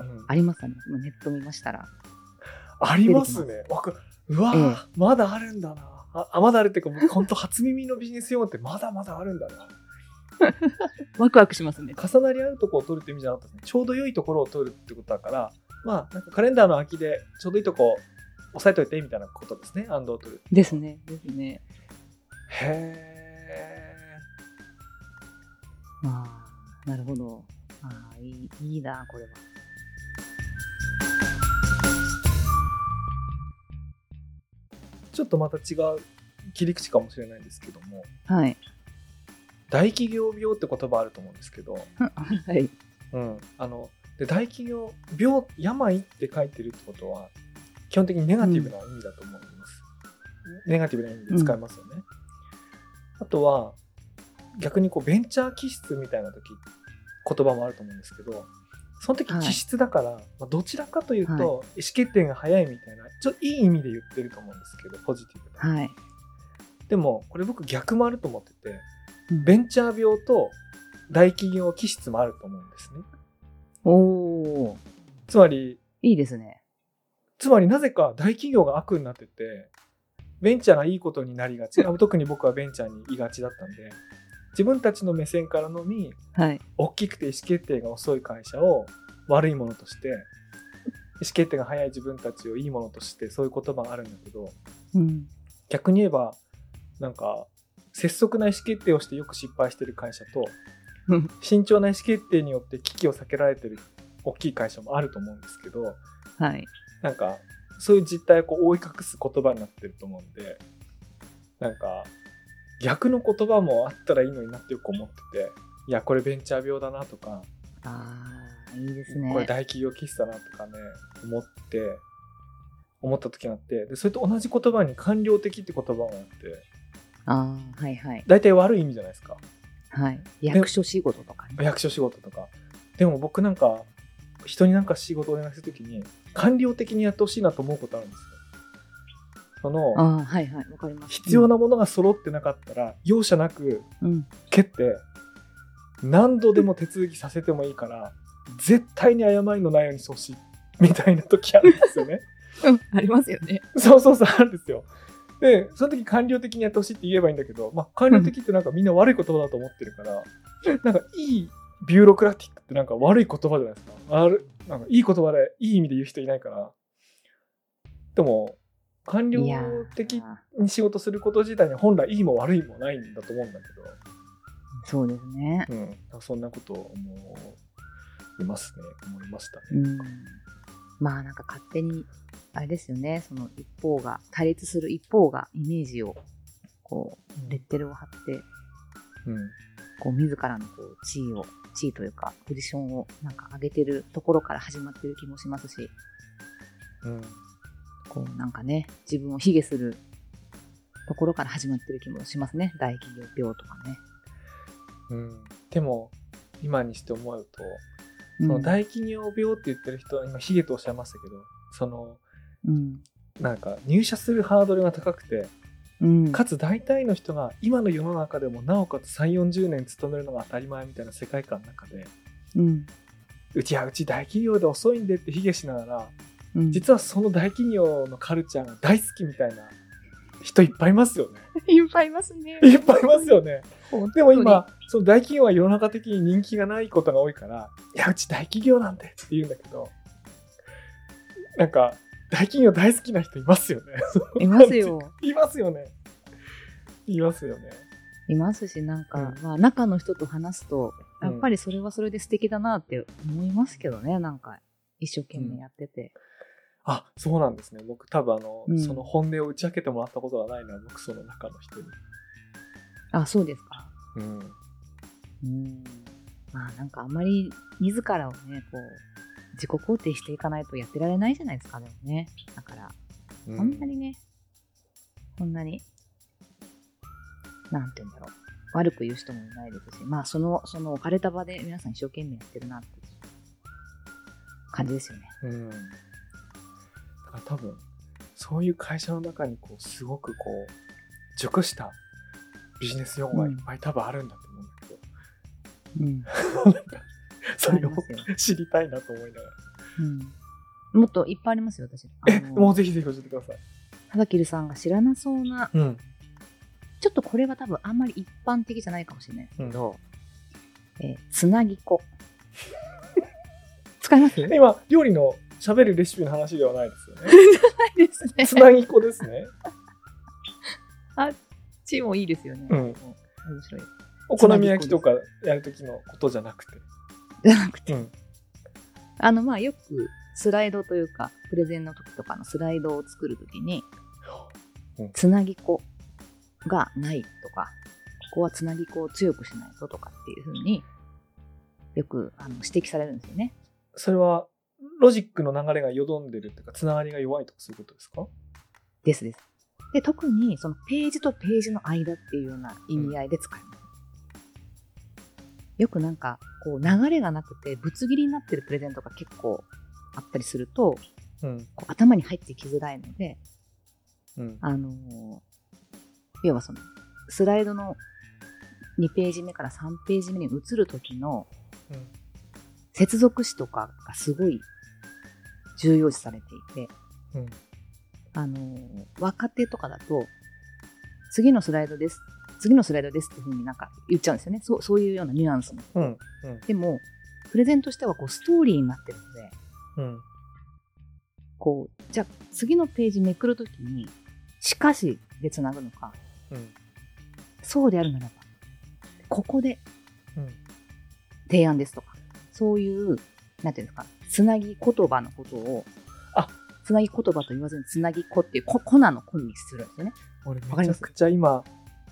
うんありますね。今ネット見ましたら。ありますね。うわー、えまだあるんだな。あ、あまだあるっていうか、僕本当初耳のビジネス用語ってまだまだあるんだな。ワクワクしますね。重なり合うところを取るって意味じゃなかったですね。ちょうど良いところを取るってことだから、まあ、なんかカレンダーの空きでちょうどいいとこ押さえといてみたいなことですね。アンドを取る。ですね。ですね。へまあ、なるほど。ああ、いい、いいな、これは。ー。ちょっとまた違う切り口かもしれないんですけども、はい。大企業病って言葉あると思うんですけど、はい。うん。あの、で大企業病、病って書いてるってことは、基本的にネガティブな意味だと思います。ネガティブな意味で使いますよね。あとは、逆にこうベンチャー気質みたいな時言葉もあると思うんですけどその時はい気質だから、まあ、どちらかというと、はい意思決定が早いみたいなちょっといい意味で言ってると思うんですけどポジティブな、はい。でもこれ僕逆もあると思っててうんベンチャー病と大企業気質もあると思うんですねおー、つまりいいですね。つまりなぜか大企業が悪になっててベンチャーがいいことになりがち あ特に僕はベンチャーにいがちだったんで自分たちの目線からのみはい。大きくて意思決定が遅い会社を悪いものとして意思決定が早い自分たちをいいものとしてそういう言葉があるんだけどうん。逆に言えばなんか拙速な意思決定をしてよく失敗してる会社とうん慎重な意思決定によって危機を避けられてる大きい会社もあると思うんですけどはい。なんかそういう実態をこう覆い隠す言葉になってると思うんでなんか逆の言葉もあったらいいのになってよく思ってていやこれベンチャー病だなとかああ、いいですね。これ大企業気質だなとかね思って思った時があってでそれと同じ言葉に官僚的って言葉があってああ、はいはい。大体悪い意味じゃないですかはい。役所仕事とかね。役所仕事とかでも僕なんか人になんか仕事をお願いする時に官僚的にやってほしいなと思うことあるんですよそのああ、はいはい。わかります。必要なものが揃ってなかったら容赦なくうん。蹴って何度でも手続きさせてもいいから絶対に誤りのないようにしてほしいみたいな時あるんですよね うん。ありますよね。そうそうそうあるんですよでその時官僚的にやってほしいって言えばいいんだけど、まあ、官僚的ってなんかみんな悪い言葉だと思ってるからなんかいいビューロクラティックってなんか悪い言葉じゃないですか。あるなんかいい言葉でいい意味で言う人いないから。でも官僚的ー。に仕事すること自体には本来いいも悪いもないんだと思うんだけそうですね。ど、うん、そんなことを思いますね。思いましたね。うん。まあなんか勝手に、あれですよね。その一方が、対立する一方がイメージを、こう、レッテルを貼って、うんこう自らのこう地位を、地位というか、ポジションをなんか上げてるところから始まってる気もしますし、うんこうなんかね、自分を卑下するところから始まってる気もしますね。大企業病とかね。うん、でも今にして思うとうんその大企業病って言ってる人は今ヒゲとおっしゃいましたけどそのうん。なんか入社するハードルが高くてうん。かつ大体の人が今の世の中でもなおかつ3 4 0年勤めるのが当たり前みたいな世界観の中でうん。うちはうち大企業で遅いんでって卑下しながらうん。実はその大企業のカルチャーが大好きみたいな人いっぱいいますよね。いっぱいいますね。いっぱいいますよね。でも本今、その大企業は世の中的に人気がないことが多いから、いや、うち大企業なんでって言うんだけど、なんか、大企業大好きな人いますよね。いますよ。いますよね。いますよね。いますし、なんか、うんまあ、中の人と話すと、うんやっぱりそれはそれで素敵だなって思いますけどね、なんか、一生懸命やってて。あ、そうなんですね。僕多分あの、うんその本音を打ち明けてもらったことがないな、僕その中の人に。あ、そうですか。うん。うん。まあ、なんかあんまり自らをね、こう、自己肯定していかないとやってられないじゃないですか、でもね。だから、うんそんなにね、こんなに、なんて言うんだろう。悪く言う人もいないですし、まあ、その、その置かれた場で皆さん一生懸命やってるなって感じですよね。うん。だから多分、そういう会社の中にこう、すごくこう、熟したビジネス用語がいっぱい多分あるんだと思うんだけど、うん。それを。知りたいなと思いながら。うん。もっといっぱいありますよ、私。え、もうぜひぜひ教えてください。ただきるさんが知らなそうな、うん。ちょっとこれは多分あんまり一般的じゃないかもしれないですうんけど、えーつなぎ粉。使います？今、料理の喋るレシピの話ではないですよね。ですね。つなぎ粉ですね。ちもいいですよね。うん面白い。お好み焼きとかやるときのことじゃなくて。じゃなくて、うん。あの、まあ、よくスライドというか、プレゼンの時とかのスライドを作る時にうん、つなぎ粉がないとか、ここはつなぎ粉を強くしないととかっていうふうによくあの指摘されるんですよね。それは、ロジックの流れがよどんでるっていうか、つながりが弱いとかそういうことですか？ですです。で、特にそのページとページの間っていうような意味合いで使います。よくなんか、こう流れがなくてぶつ切りになってるプレゼントが結構あったりすると、うん。こう頭に入ってきづらいので、うん。あのー要はその、スライドの2ページ目から3ページ目に移る時のうん。接続詞とかがすごい重要視されていて、うん。あのー若手とかだと、次のスライドです。次のスライドですっていうふうになんか言っちゃうんですよね。そうそういうようなニュアンスの。うん。うん。でも、プレゼンとしてはこうストーリーになってるので、うん。こう、じゃあ次のページめくるときに、しかしでつなぐのか、うんそうであるならば、ここでうん提案ですとか、そういう、なんていうんですか、つなぎ言葉のことを、あつなぎ言葉と言わずにつなぎ子っていう、こ粉の子にするんですよね。俺めちゃくちゃ今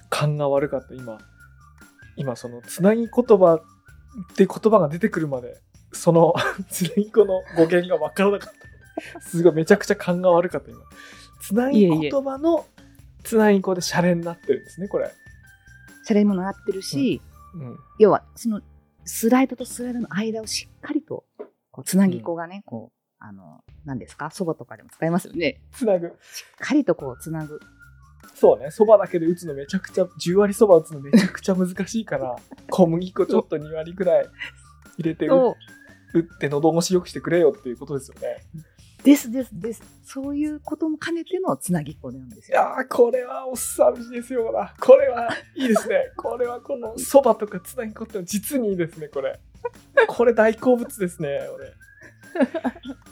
勘が悪かった今。今そのつなぎ言葉って言葉が出てくるまでその つなぎ子の語源が分からなかった。すごいめちゃくちゃ勘が悪かった今。つなぎ言葉のつなぎ子でシャレになってるんですねこれ、シャレにもなってるし、うん、要は、その、スライドとスライドの間をしっかりと、こう、つなぎ子がね、こう、あの、何ですか？そばとかでも使いますよね。つなぐ。しっかりとこう、つなぐ。そうね。そばだけで打つのめちゃくちゃ10割そば打つのめちゃくちゃ難しいから 小麦粉ちょっと2割ぐらい入れて打って喉越しよくしてくれよっていうことですよねですですです。そういうことも兼ねてのつなぎ子なんですいやこれはおっさんですよなこれはいいですね。これはこのそばとかつなぎ粉って実にいいですねこれ。これ大好物ですね俺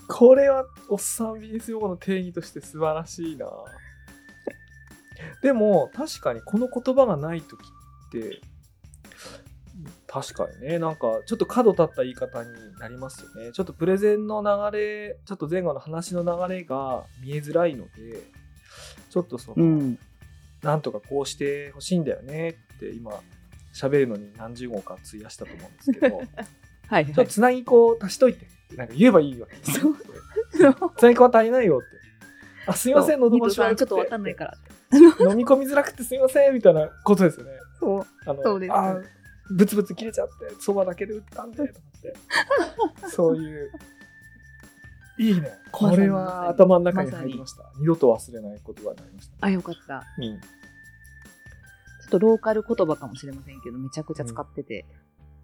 これはおっさん BS 用語の定義として素晴らしいな。でも確かにこの言葉がない時って確かにね。なんかちょっと角立った言い方になりますよね。ちょっとプレゼンの流れちょっと前後の話の流れが見えづらいのでちょっとその、うん。なんとかこうしてほしいんだよねって今喋るのに何十号か費やしたと思うんですけど。はい、ちょっとつなぎ粉足しといてってなんか言えばいいわけですね そう。つなぎ粉は足りないよって。あすいません喉越し悪くさんちょっとわかんないから。飲み込みづらくてすいませんみたいなことですよね。そう。あのそうです。あブツブツ切れちゃってそばだけで打ったんでとかって。そういう。いいね。これは頭の中に入りました、二度と忘れない言葉になりました、あ、よかった。うん。ちょっとローカル言葉かもしれませんけど、めちゃくちゃ使ってて。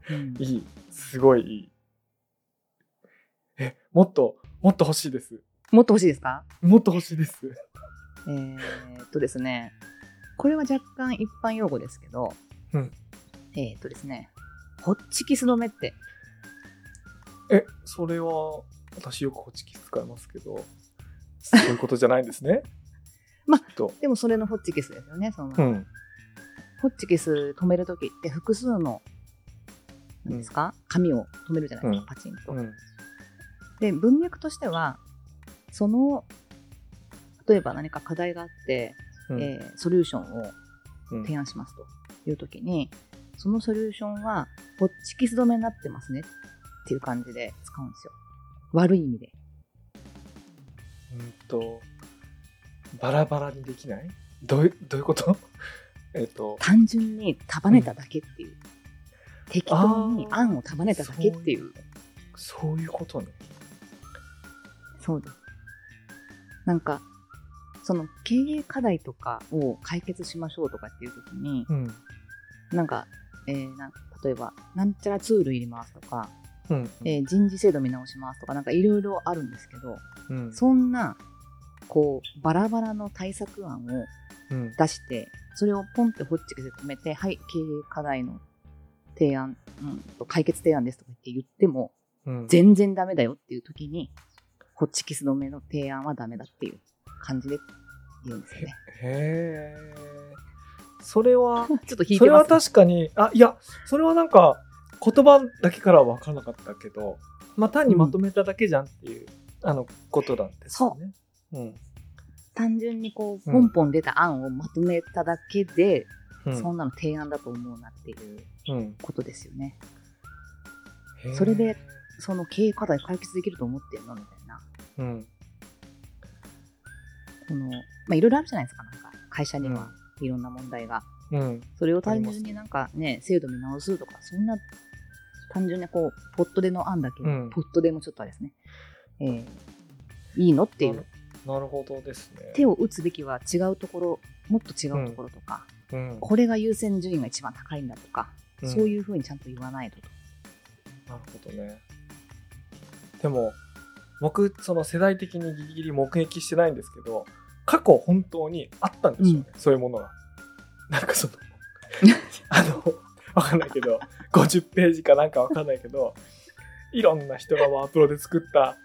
うん。いい。すごいいい。えもっともっと欲しいです。もっと欲しいですか？もっと欲しいです。えーっとですね、これは若干一般用語ですけど、うんえーっとですね、ホッチキス止めって、えそれは私よくホチキス使いますけどそういうことじゃないんですね？まきっと。でもそれのホッチキスですよね。そのうん。ホッチキス止めるときって複数の、なんですか、紙を止めるじゃないですか、パチンと。うん。で、文脈としては、その、例えば何か課題があって、うん。えーソリューションをうん。提案しますというときに、そのソリューションは、ホッチキス止めになってますねっていう感じで使うんですよ。悪い意味で。うんとバラバラにできない？どういうどういうこと？えっと単純に束ねただけっていう。適当に案を束ねただけっていう。そういうことねそうです。なんか、その経営課題とかを解決しましょうとかっていうときに、うんなんか、えーなん例えば、なんちゃらツールいりますとか、うん。えー人事制度見直しますとか、なんかいろいろあるんですけど、うん。そんな、こう、バラバラの対策案をうん。出して、それをポンってホッチキスで止めて、はい、経営課題の提案、うん、と解決提案ですとか言って言っても、うん。全然ダメだよっていう時に、ホッチキス止めの提案はダメだっていう感じで言うんですよね。へえそれは ちょっと引いそれはてます。確かにあいやそれはなんか言葉だけからは分からなかったけど、まあ、単にまとめただけじゃんっていう、あのことなんですよね。うん単純にこう、うんポンポン出た案をまとめただけで、うんそんなの提案だと思うなっていううんことですよね。それでその経営課題解決できると思ってんのみたいな。うんこの、まあ、いろいろあるじゃないですか。なんか、会社にはいろんな問題が。うんそれを単純になんかね、制度見直すとか、そんな、単純にこう、ポットでの案だけ、うんポットでもちょっとあれですね。えーいいのっていう。なるほどですね。手を打つべきは違うところ、もっと違うところとか、うんこれが優先順位が一番高いんだとか、うんそういうふうにちゃんと言わないとと。なるほどね。でも僕その世代的にギリギリ目撃してないんですけど過去本当にあったんですよね、そういうものが。なんかその あのわかんないけど50ページかなんかわかんないけどいろんな人がワープロで作った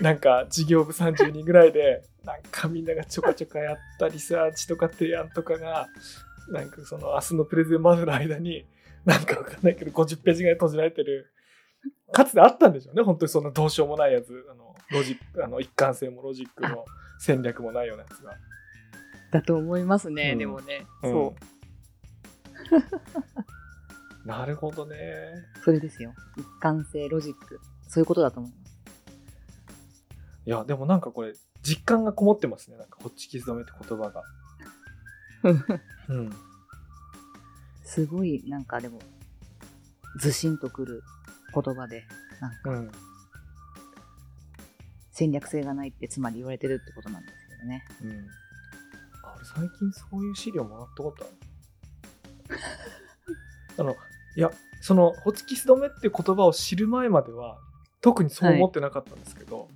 なんか事業部30人ぐらいでなんかみんながちょかちょかやったリサーチとか提案とかがなんかその明日のプレゼンまでの間になんかわかんないけど50ページぐらい閉じられてるかつてあったんでしょうね本当にそんなどうしようもないやつあのロジックあの一貫性もロジックも戦略もないようなやつが。だと思いますね、うんでもね。うんそ なるほどね。う。それですよ。一貫性、ロジック。そういうことだと思います。いやでもなんかこれ実感がこもってますねなんかホッチキス止めって言葉が。うんすごい、なんかでも、ずしんとくる言葉で、なんかうん戦略性がないってつまり言われてるってことなんですけどね。うん。あ俺最近そういう資料もらったことある？あの、いや、その、ホチキス止めっていう言葉を知る前までは、特にそう思ってなかったんですけど、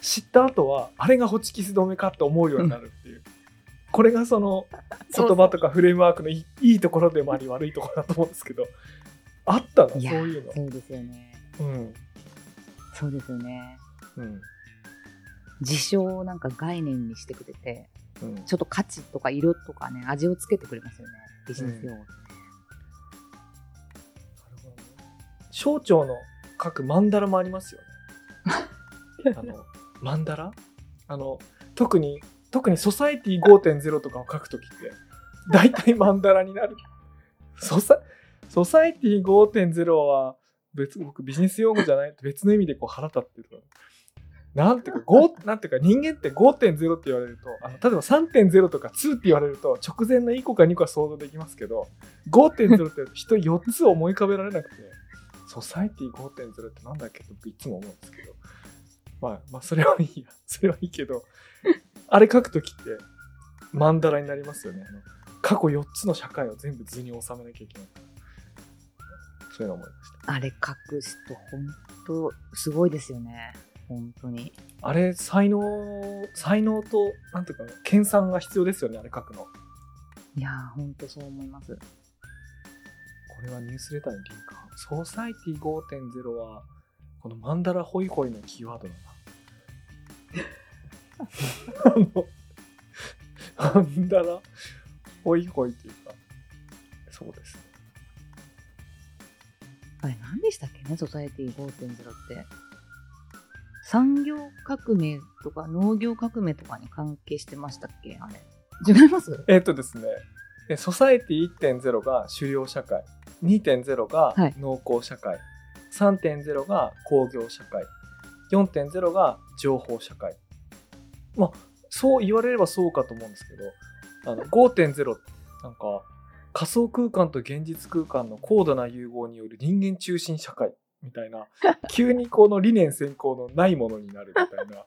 知った後は、あれがホチキス止めかって思うようになるっていう。これがその言葉とかフレームワークのいいいいところでもあり悪いところだと思うんですけど、あったな、そういうの。そうですよね。うん。そうですよね。うん。事象をなんか概念にしてくれて、うん。ちょっと価値とか色とかね、味をつけてくれますよね。ビジネス用語って。省庁の書くマンダラもありますよね。あの、マンダラあの、特に、特にソサエティ5.0とかを書くときって、大体マンダラになる。ソサ、ソサエティ5.0は、別、僕ビジネス用語じゃない別の意味でこう腹立ってる。なんていうか、5、なんていうか人間って5.0って言われると、あの、例えば3.0とか2って言われると、直前の1個か2個は想像できますけど、5.0って人4つ思い浮かべられなくて、ソサイティ5.0ってなんだっけって僕いつも思うんですけど。まあ、まあ、それはいいや。それはいいけど、あれ書くときって、マンダラになりますよね。あの過去4つの社会を全部図に収めなきゃいけない。そういうの思いました。あれ書く人、本当すごいですよね。本当に。あれ、才能、才能と、なんていうか、研鑽が必要ですよね、あれ書くの。こいやー、本当そう思います。れはニュースレターにリンクソサイティ5.0は、このマンダラホイホイのキーワードだな。あの、マンダラホイホイっていうか、そうですね。あれ何でしたっけね、ソサエティ5.0って。産業革命とか農業革命とかに関係してましたっけあれ。違います？えっとですね、えソサエティ1.0が狩猟社会、2.0がはい農耕社会、3.0が工業社会、4.0が情報社会。まあ、そう言われればそうかと思うんですけど、あの5.0なんか仮想空間と現実空間の高度な融合による人間中心社会みたいな、急にこの理念先行のないものになるみたいな、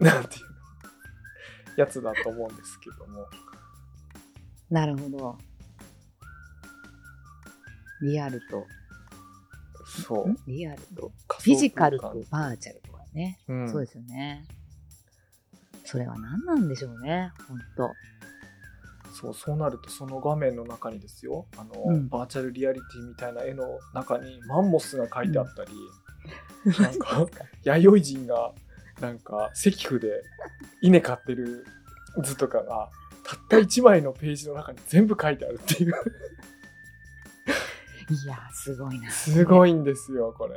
なんていうの、やつだと思うんですけども。なるほど。リアルと、そん？リアルと、フィジカルとバーチャルとかね。うん、そうですよね。それは何なんでしょうね、本当そうそうなるとその画面の中にですよあの、うんバーチャルリアリティみたいな絵の中にマンモスが描いてあったり、なんか弥生人がなんか石符で稲刈ってる図とかがたった1枚のページの中に全部書いてあるっていういやー、すごいな。すごい。いんですよこれ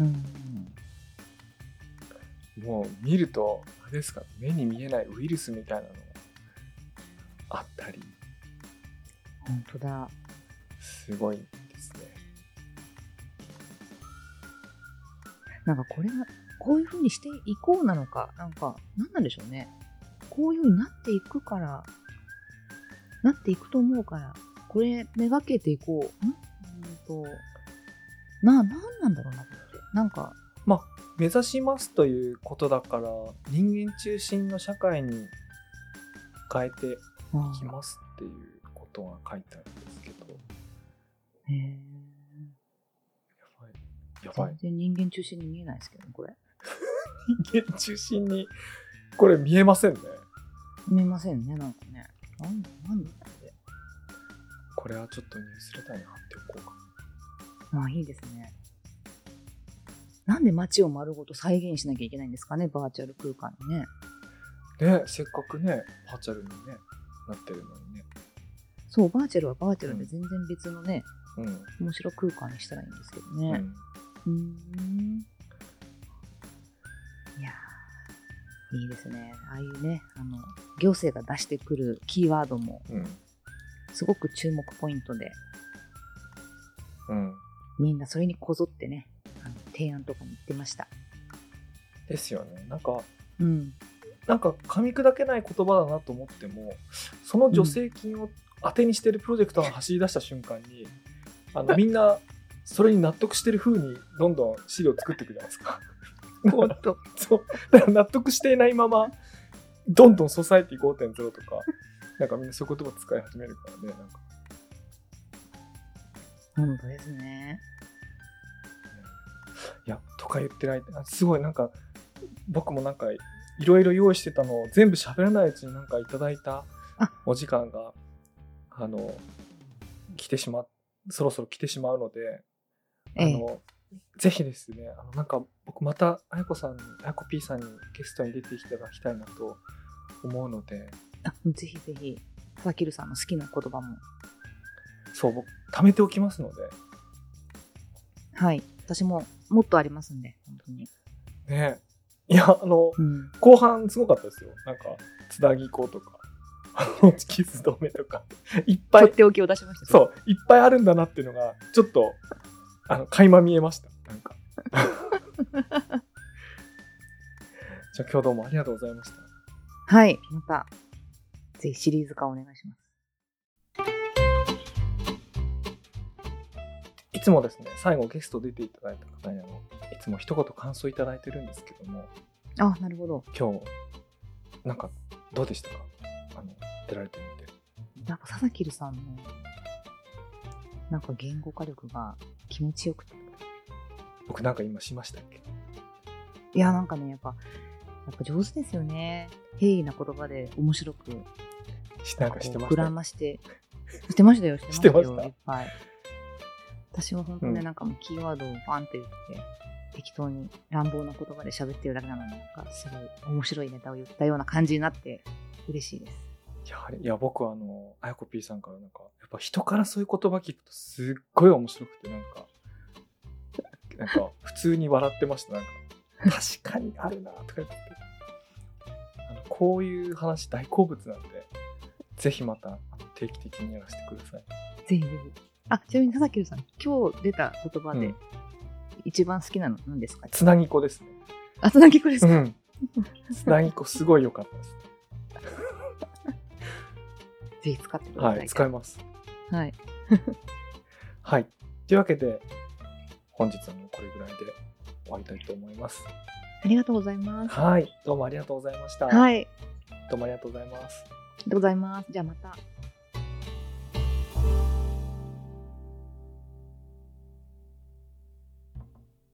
うん。もう見るとあれですか目に見えないウイルスみたいなのがあったり本当だ。すごいですねなんかこれが、こういう風にしていこうなのか、なんか、なんなんでしょうね。こういう風になっていくから、なっていくと思うから、これめがけていこう。ん？うんと、な、なんなんだろうなって。なんか、まあ目指しますということだから人間中心の社会に変えていあきますっていうことが書いてあるんですけどへえ。やばいやばい全然人間中心に見えないですけどね、これ。人間中心にこれ見えませんね見えませんね、なんかね。なんだ、なんだこれ。これはちょっとニュースレターに貼っておこうかああ、いいですね。なんで街を丸ごと再現しなきゃいけないんですかね、バーチャル空間にね。ねせっかくねバーチャルにねなってるのにねそう、バーチャルはバーチャルで全然別のね、うん、面白空間にしたらいいんですけどね。うん、うーん。いやー、いいですね。ああいうね、あの、行政が出してくるキーワードもうんすごく注目ポイントで、うんみんなそれにこぞってね、あの提案とかに言ってました。ですよねなんかうん。なんか噛み砕けない言葉だなと思ってもその助成金を当てにしてるプロジェクトが走り出した瞬間に、あのみんなそれに納得してる風にどんどん資料作っていくじゃないですか。本当。そうだから納得していないままどんどんソサエティ5.0とかなんかみんなそういう言葉使い始めるからねなんか本当ですね。いやとか言ってないあすごいなんか僕もなんかいろいろ用意してたのを全部喋らないうちになんかいただいたあお時間があの来てしまそろそろ来てしまうのであええの、ぜひですねあのなんか僕またあやこさんにあやこ P さんにゲストに出ていただきたいなと思うのであぜひぜひ、佐々木留さんの好きな言葉も。そう僕貯めておきますのではい。私ももっとありますんで、本当に。ねいやあのうん。後半すごかったですよなんかつなぎ子とか キス止めとかいっぱいとっておきを出しました。そういっぱいあるんだなっていうのがちょっとあの垣間見えましたなんか じゃあ今日どうもありがとうございましたはい。また、ぜひシリーズ化お願いします。いつもですね最後ゲスト出ていただいた方にあのいつも一言感想いただいてるんですけどもあ、なるほど。今日なんかどうでしたか？あの出られてみてなんか佐々木留さんの、なんか言語化力が気持ちよくて。僕なんか今しましたっけ？いや、なんかね、やっぱ、やっぱ上手ですよね。平易な言葉で面白く、しなんかしてました？らまして。してましたよ、してましたよ。いっぱい。私は本当ね、うんなんかもうキーワードをファンって言って、適当に乱暴な言葉で喋ってるだけなのに、なんかすごい面白いネタを言ったような感じになって、嬉しいです。やはりいや僕はあのあやこ P さんからなんかやっぱ人からそういう言葉聞くとすっごい面白くてなんかなんか普通に笑ってましたなんか確かにあるなとか言ってあのこういう話大好物なんでぜひまた定期的にやらせてくださいぜひぜひ。あ、ちなみに佐々木さん、今日出た言葉でうん一番好きなの何ですか、つなぎ子ですねあ、つなぎこですか、うんつなぎ子すごい良かったです ぜひ使ってください。はい使いますはい。はいというわけで本日はもうこれぐらいで終わりたいと思いますありがとうございます。はいどうもありがとうございましたはい。ありどうもありがとうございますがとうございます。じゃあまた。